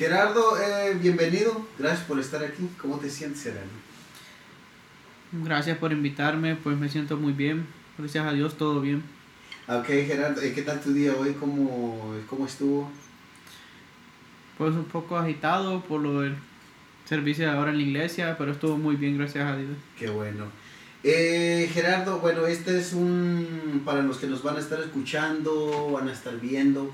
Gerardo, eh, bienvenido. Gracias por estar aquí. ¿Cómo te sientes, Gerardo? Gracias por invitarme, pues me siento muy bien. Gracias a Dios, todo bien. Ok, Gerardo, ¿qué tal tu día hoy? ¿Cómo, cómo estuvo? Pues un poco agitado por lo del servicio de ahora en la iglesia, pero estuvo muy bien, gracias a Dios. Qué bueno. Eh, Gerardo, bueno, este es un, para los que nos van a estar escuchando, van a estar viendo,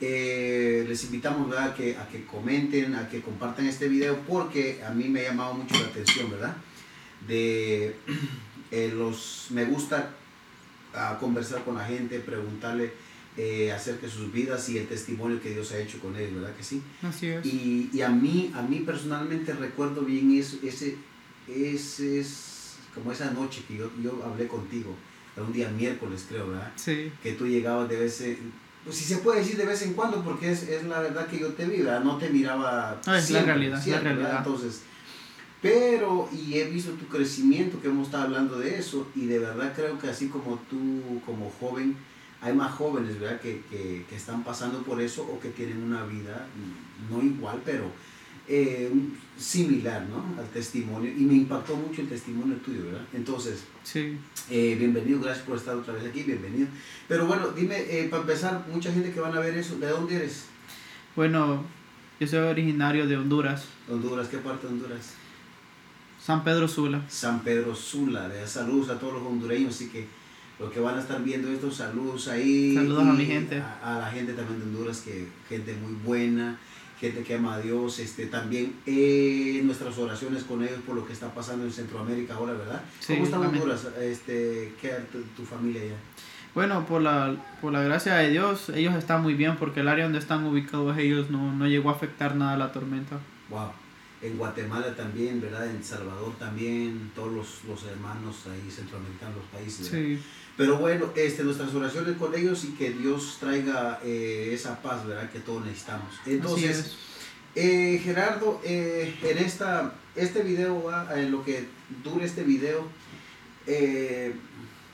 eh, les invitamos ¿verdad? A, que, a que comenten, a que compartan este video, porque a mí me ha llamado mucho la atención, ¿verdad? De eh, los, me gusta a conversar con la gente, preguntarle eh, acerca de sus vidas y el testimonio que Dios ha hecho con ellos, ¿verdad que sí? Así es. Y, y a mí, a mí personalmente recuerdo bien eso, ese, ese es como esa noche que yo, yo hablé contigo, era un día miércoles creo, ¿verdad? Sí. Que tú llegabas de vez en, pues si se puede decir de vez en cuando, porque es, es la verdad que yo te vi, ¿verdad? No te miraba. No, es la realidad, siempre, la realidad. Entonces, pero, y he visto tu crecimiento, que hemos estado hablando de eso, y de verdad creo que así como tú, como joven, hay más jóvenes, ¿verdad? Que, que, que están pasando por eso o que tienen una vida, no igual, pero eh, similar, ¿no? Al testimonio. Y me impactó mucho el testimonio tuyo, ¿verdad? Entonces, Sí. eh, bienvenido, gracias por estar otra vez aquí, bienvenido. Pero bueno, dime, eh, para empezar, mucha gente que van a ver eso, ¿de dónde eres? Bueno, yo soy originario de Honduras, Honduras, ¿qué parte de Honduras? San Pedro Sula. San Pedro Sula, de saludos a todos los hondureños, así que los que van a estar viendo estos saludos ahí. Saludos a mi gente. A, a la gente también de Honduras, que gente muy buena, gente que ama a Dios, este, también eh, nuestras oraciones con ellos por lo que está pasando en Centroamérica ahora, ¿verdad? Sí, ¿Cómo está amén. Honduras? Este, ¿Qué tu, tu familia allá? Bueno, por la, por la gracia de Dios, ellos están muy bien porque el área donde están ubicados ellos no, no llegó a afectar nada la tormenta. Wow. En Guatemala también, ¿verdad? En El Salvador también, todos los, los hermanos ahí centroamericanos, los países. ¿verdad? Sí, Pero bueno, este, nuestras oraciones con ellos y que Dios traiga eh, esa paz, ¿verdad? Que todos necesitamos. Entonces, es. eh, Gerardo, eh, en esta, este video, ¿va? en lo que dure este video, eh,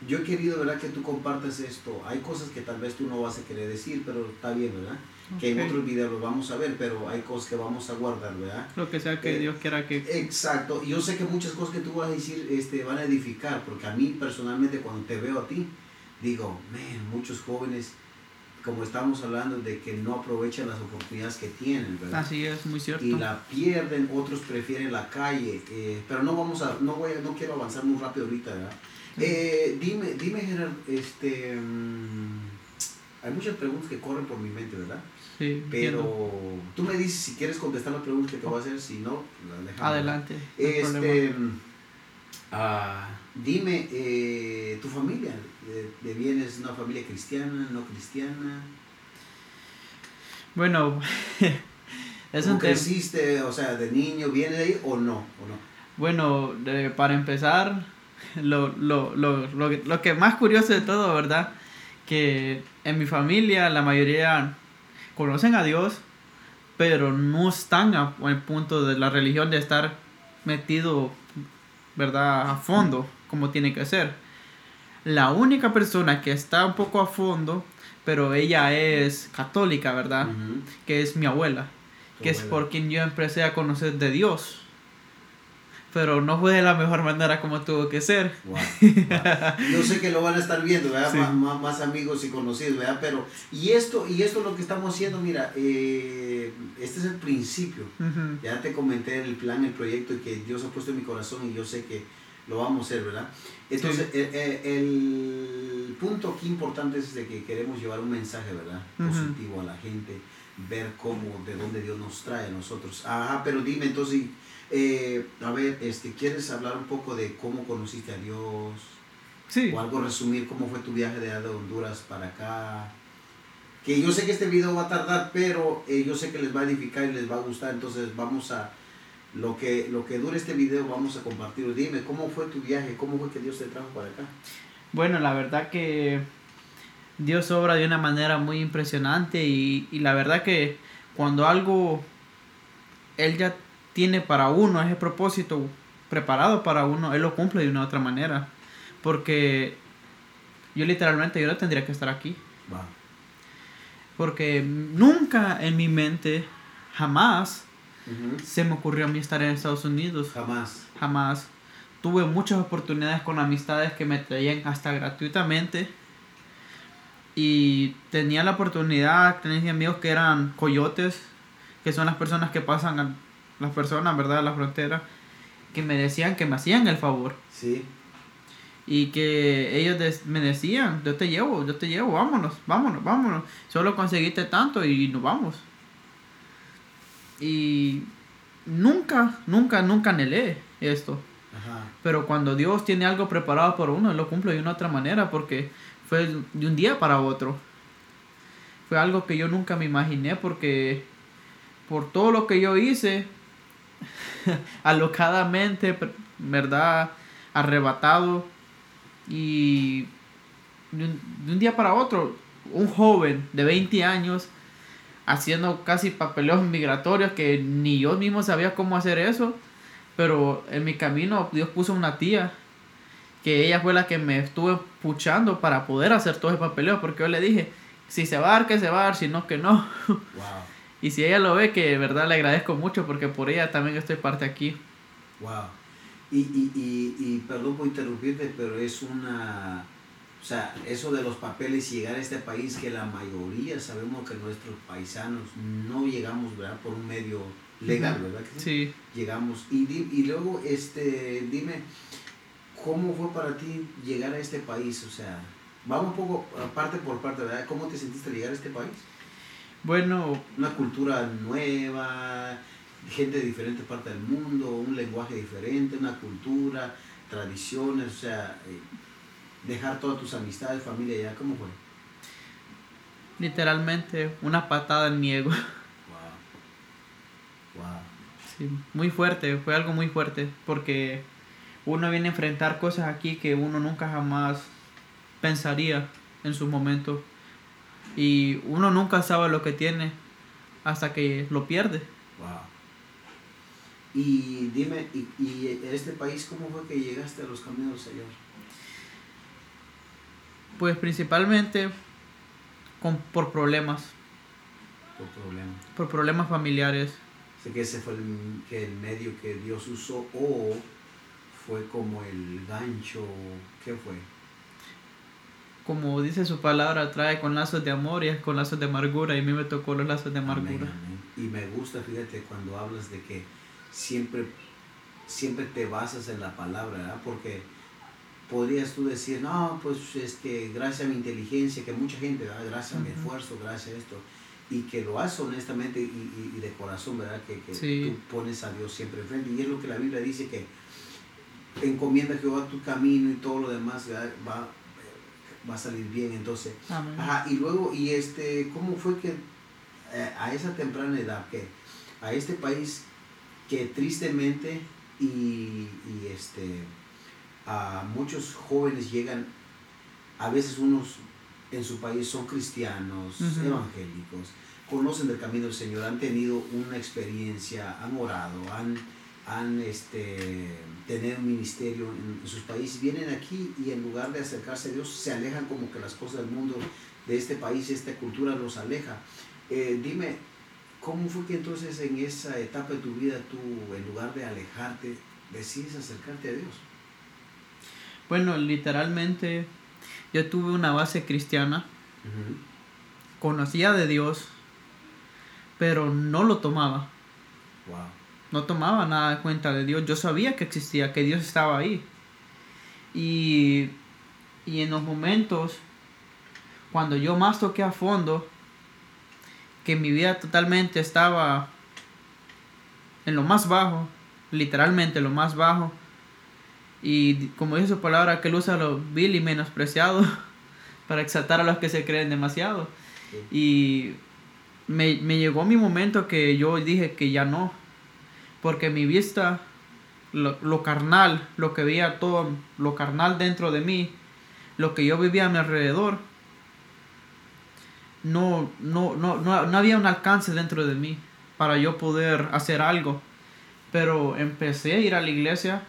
yo he querido, ¿verdad? Que tú compartas esto. Hay cosas que tal vez tú no vas a querer decir, pero está bien, ¿verdad? Que en otros videos lo vamos a ver, pero hay cosas que vamos a guardar, ¿verdad? Lo que sea que eh, Dios quiera que... Exacto, yo sé que muchas cosas que tú vas a decir este, van a edificar, porque a mí personalmente cuando te veo a ti, digo, man, muchos jóvenes, como estamos hablando, de que no aprovechan las oportunidades que tienen, ¿verdad? Así es, muy cierto. Y la pierden, otros prefieren la calle, eh, pero no vamos a, no voy a, no quiero avanzar muy rápido ahorita, ¿verdad? Eh, dime, dime Gerard, este, mm, hay muchas preguntas que corren por mi mente, ¿verdad? Sí, Pero entiendo. tú me dices si quieres contestar la pregunta que te voy a hacer, si no, la dejamos. Adelante. no Este, problema. ah, dime, eh, tu familia, de, de vienes una familia cristiana, no cristiana? Bueno, es ¿Cómo un tema... creciste, o sea, de niño, viene de ahí o no? O no? Bueno, de- para empezar, lo, lo, lo, lo, que- lo que más curioso de todo, ¿verdad? Que en mi familia la mayoría conocen a Dios, pero no están a- al punto de la religión de estar metido, ¿verdad? A fondo, como tiene que ser. La única persona que está un poco a fondo, pero ella es católica, ¿verdad? Que es mi abuela que es por quien yo empecé a conocer de Dios. Pero no fue de la mejor manera como tuvo que ser. Wow, wow. Yo sé que lo van a estar viendo, ¿verdad? Sí. Má- má- Más, amigos y conocidos, ¿verdad? Pero, y esto, y esto es lo que estamos haciendo, mira, eh, este es el principio. Ujú. Ya te comenté el plan, el proyecto y que Dios ha puesto en mi corazón y yo sé que lo vamos a hacer, ¿verdad? Entonces, eh, eh, el, punto aquí importante es de que queremos llevar un mensaje, ¿verdad? Positivo a la gente, ver cómo, de dónde Dios nos trae a nosotros. Ajá, pero dime entonces, eh, a ver, este, ¿quieres hablar un poco de cómo conociste a Dios? Sí. O algo resumir cómo fue tu viaje de, de Honduras para acá. Que yo sé que este video va a tardar, pero eh, yo sé que les va a edificar y les va a gustar. Entonces vamos a, lo que, lo que dure este video, vamos a compartirlo. Dime, ¿cómo fue tu viaje? ¿Cómo fue que Dios te trajo para acá? Bueno, la verdad que Dios obra de una manera muy impresionante y, y la verdad que cuando algo Él ya tiene para uno ese propósito preparado para uno, Él lo cumple de una u otra manera. Porque yo literalmente yo no tendría que estar aquí. Porque nunca en mi mente, jamás se me ocurrió a mí estar en Estados Unidos. Jamás. Jamás. Tuve muchas oportunidades con amistades que me traían hasta gratuitamente. Y tenía la oportunidad, tenía amigos que eran coyotes, que son las personas que pasan a las personas, ¿verdad? La frontera, que me decían que me hacían el favor. Sí. Y que ellos me decían, yo te llevo, yo te llevo, vámonos, vámonos, vámonos. Solo conseguiste tanto y nos vamos. Y nunca, nunca, nunca anhelé esto. Ajá. Pero cuando Dios tiene algo preparado por uno, lo cumple de una otra manera porque fue de un día para otro. Fue algo que yo nunca me imaginé porque por todo lo que yo hice, alocadamente, ¿verdad? Arrebatado y de un, de un día para otro, un joven de 20 años haciendo casi papeleos migratorios que ni yo mismo sabía cómo hacer eso. Pero en mi camino Dios puso una tía que ella fue la que me estuvo puchando para poder hacer todo ese papeleo porque yo le dije, si se va a dar, que se va a dar, si no, que no. Wow. Y si ella lo ve, que de verdad le agradezco mucho porque por ella también estoy parte aquí. Wow. Y, y, y, y perdón por interrumpirte, pero es una. O sea, eso de los papeles y llegar a este país que la mayoría sabemos que nuestros paisanos no llegamos, ¿verdad? Por un medio legal, ¿verdad? que Sí. Llegamos. Y, y luego, este, dime, ¿cómo fue para ti llegar a este país? O sea, vamos un poco parte por parte, ¿verdad? ¿Cómo te sentiste al llegar a este país? Bueno, Una cultura nueva, gente de diferentes partes del mundo, un lenguaje diferente, una cultura, tradiciones, o sea, eh, dejar todas tus amistades, familia ya, ¿cómo fue? literalmente una patada en mi ego. Wow. Wow. Sí, muy fuerte, fue algo muy fuerte porque uno viene a enfrentar cosas aquí que uno nunca jamás pensaría en su momento y uno nunca sabe lo que tiene hasta que lo pierde. Wow. Y dime, ¿y, y en este país cómo fue que llegaste a los caminos del Señor? Pues principalmente con, por problemas, Por problema. por problemas familiares. Sé que ese fue el, que el medio que Dios usó o fue como el gancho, ¿qué fue? Como dice su palabra, trae con lazos de amor y es con lazos de amargura y a mí me tocó los lazos de amargura. Amén, amén. Y me gusta, fíjate, cuando hablas de que siempre, siempre te basas en la palabra, ¿verdad? Porque podrías tú decir, no, pues es que gracias a mi inteligencia, que mucha gente, ¿verdad? gracias a mi esfuerzo, gracias a esto, y que lo haces honestamente y, y- y de corazón, ¿verdad? Que, que Sí. tú pones a Dios siempre enfrente. Y es lo que la Biblia dice que encomienda a Jehová tu camino y todo lo demás ¿verdad? va, va a salir bien. Entonces, Amén. Ajá, y luego, y este, ¿cómo fue que eh, a esa temprana edad, que a este país que tristemente y, y, este, a muchos jóvenes llegan, a veces unos en su país son cristianos, evangélicos, conocen del camino del Señor, han tenido una experiencia, han orado, han, han este, tenido un ministerio en, en sus países, vienen aquí y en lugar de acercarse a Dios, se alejan como que las cosas del mundo de este país, esta cultura los aleja. Eh, dime, ¿cómo fue que entonces en esa etapa de tu vida tú, en lugar de alejarte, decides acercarte a Dios? Bueno, literalmente yo tuve una base cristiana, conocía de Dios, pero no lo tomaba. Wow. No tomaba nada en cuenta de Dios. Yo sabía que existía, que Dios estaba ahí. Y, y en los momentos, cuando yo más toqué a fondo, que mi vida totalmente estaba en lo más bajo, literalmente lo más bajo, y como dice su palabra, que él usa lo vil y menospreciado para exaltar a los que se creen demasiado. Y me, me llegó mi momento que yo dije que ya no, porque mi vista, lo, carnal, lo que veía todo, lo carnal dentro de mí, lo que yo vivía a mi alrededor, no, no, no, no, no había un alcance dentro de mí para yo poder hacer algo. Pero empecé a ir a la iglesia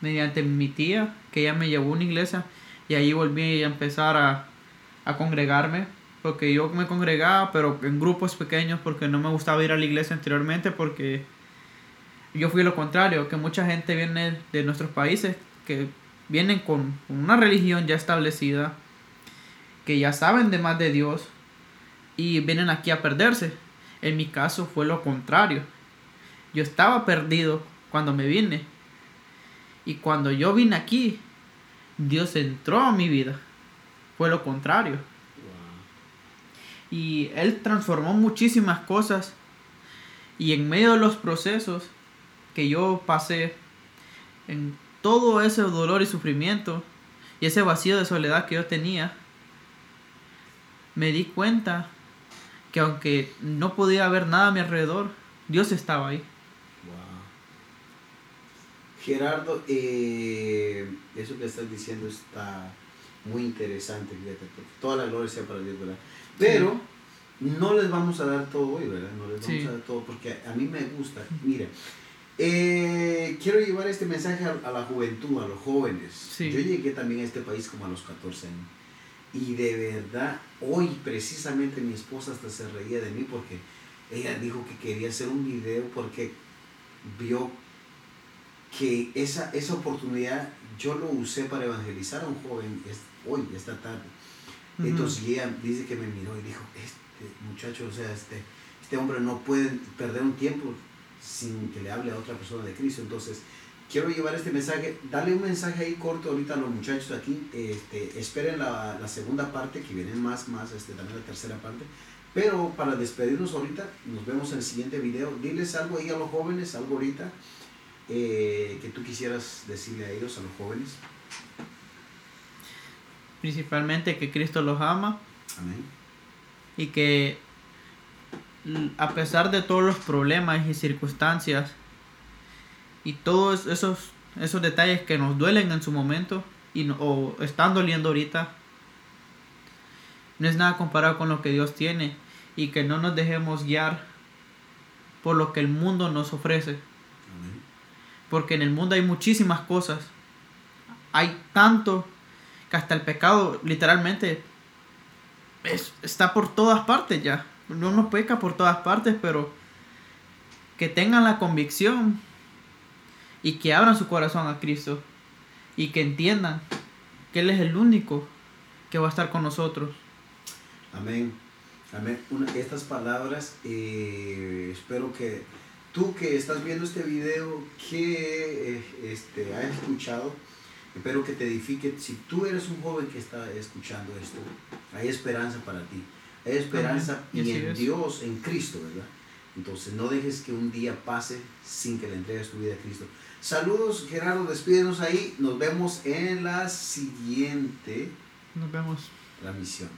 mediante mi tía, que ella me llevó a una iglesia, y ahí volví a empezar a, a congregarme. porque yo me congregaba, pero en grupos pequeños, porque no me gustaba ir a la iglesia anteriormente, porque yo fui lo contrario, que mucha gente viene de nuestros países, que vienen con una religión ya establecida, que ya saben de más de Dios, y vienen aquí a perderse. En mi caso fue lo contrario. Yo estaba perdido cuando me vine. Y cuando yo vine aquí, Dios entró a mi vida. Fue lo contrario. Y Él transformó muchísimas cosas. Y en medio de los procesos que yo pasé, en todo ese dolor y sufrimiento, y ese vacío de soledad que yo tenía, me di cuenta que aunque no podía ver nada a mi alrededor, Dios estaba ahí. Gerardo, eh, eso que estás diciendo está muy interesante, fíjate, toda la gloria sea para Dios, ¿verdad? Pero no les vamos a dar todo hoy, ¿verdad? No les vamos a dar todo porque a mí me gusta. Mira, eh, quiero llevar este mensaje a, la juventud, a los jóvenes. Yo llegué también a este país como a los 14 años. Y de verdad, hoy precisamente mi esposa hasta se reía de mí porque ella dijo que quería hacer un video porque vio que esa, esa oportunidad yo lo usé para evangelizar a un joven hoy, esta tarde. Entonces ella dice que me miró y dijo, este muchacho, o sea, este, este hombre no puede perder un tiempo sin que le hable a otra persona de Cristo. Entonces, quiero llevar este mensaje, darle un mensaje ahí corto ahorita a los muchachos aquí, este, esperen la, la, segunda parte, que viene más, más, este, también la tercera parte. Pero para despedirnos ahorita, nos vemos en el siguiente video. Diles algo ahí a los jóvenes, algo ahorita eh, que tú quisieras decirle a ellos, a los jóvenes. Principalmente que Cristo los ama. Y que a pesar de todos los problemas y circunstancias, y todos esos, esos detalles que nos duelen en su momento y o están doliendo ahorita, no es nada comparado con lo que Dios tiene y que no nos dejemos guiar por lo que el mundo nos ofrece. Porque en el mundo hay muchísimas cosas. Hay tanto que hasta el pecado literalmente está por todas partes ya. Uno peca por todas partes, pero que tengan la convicción y que abran su corazón a Cristo y que entiendan que Él es el único que va a estar con nosotros. Amén. Amén. estas palabras, eh, espero que tú que estás viendo este video, que eh, este, has escuchado, espero que te edifique. Si tú eres un joven que está escuchando esto, hay esperanza para ti. Hay esperanza y en Dios, en Cristo, ¿verdad? Entonces no dejes que un día pase sin que le entregues tu vida a Cristo. Saludos, Gerardo, despídenos ahí. Nos vemos en la siguiente. Nos vemos. La misión.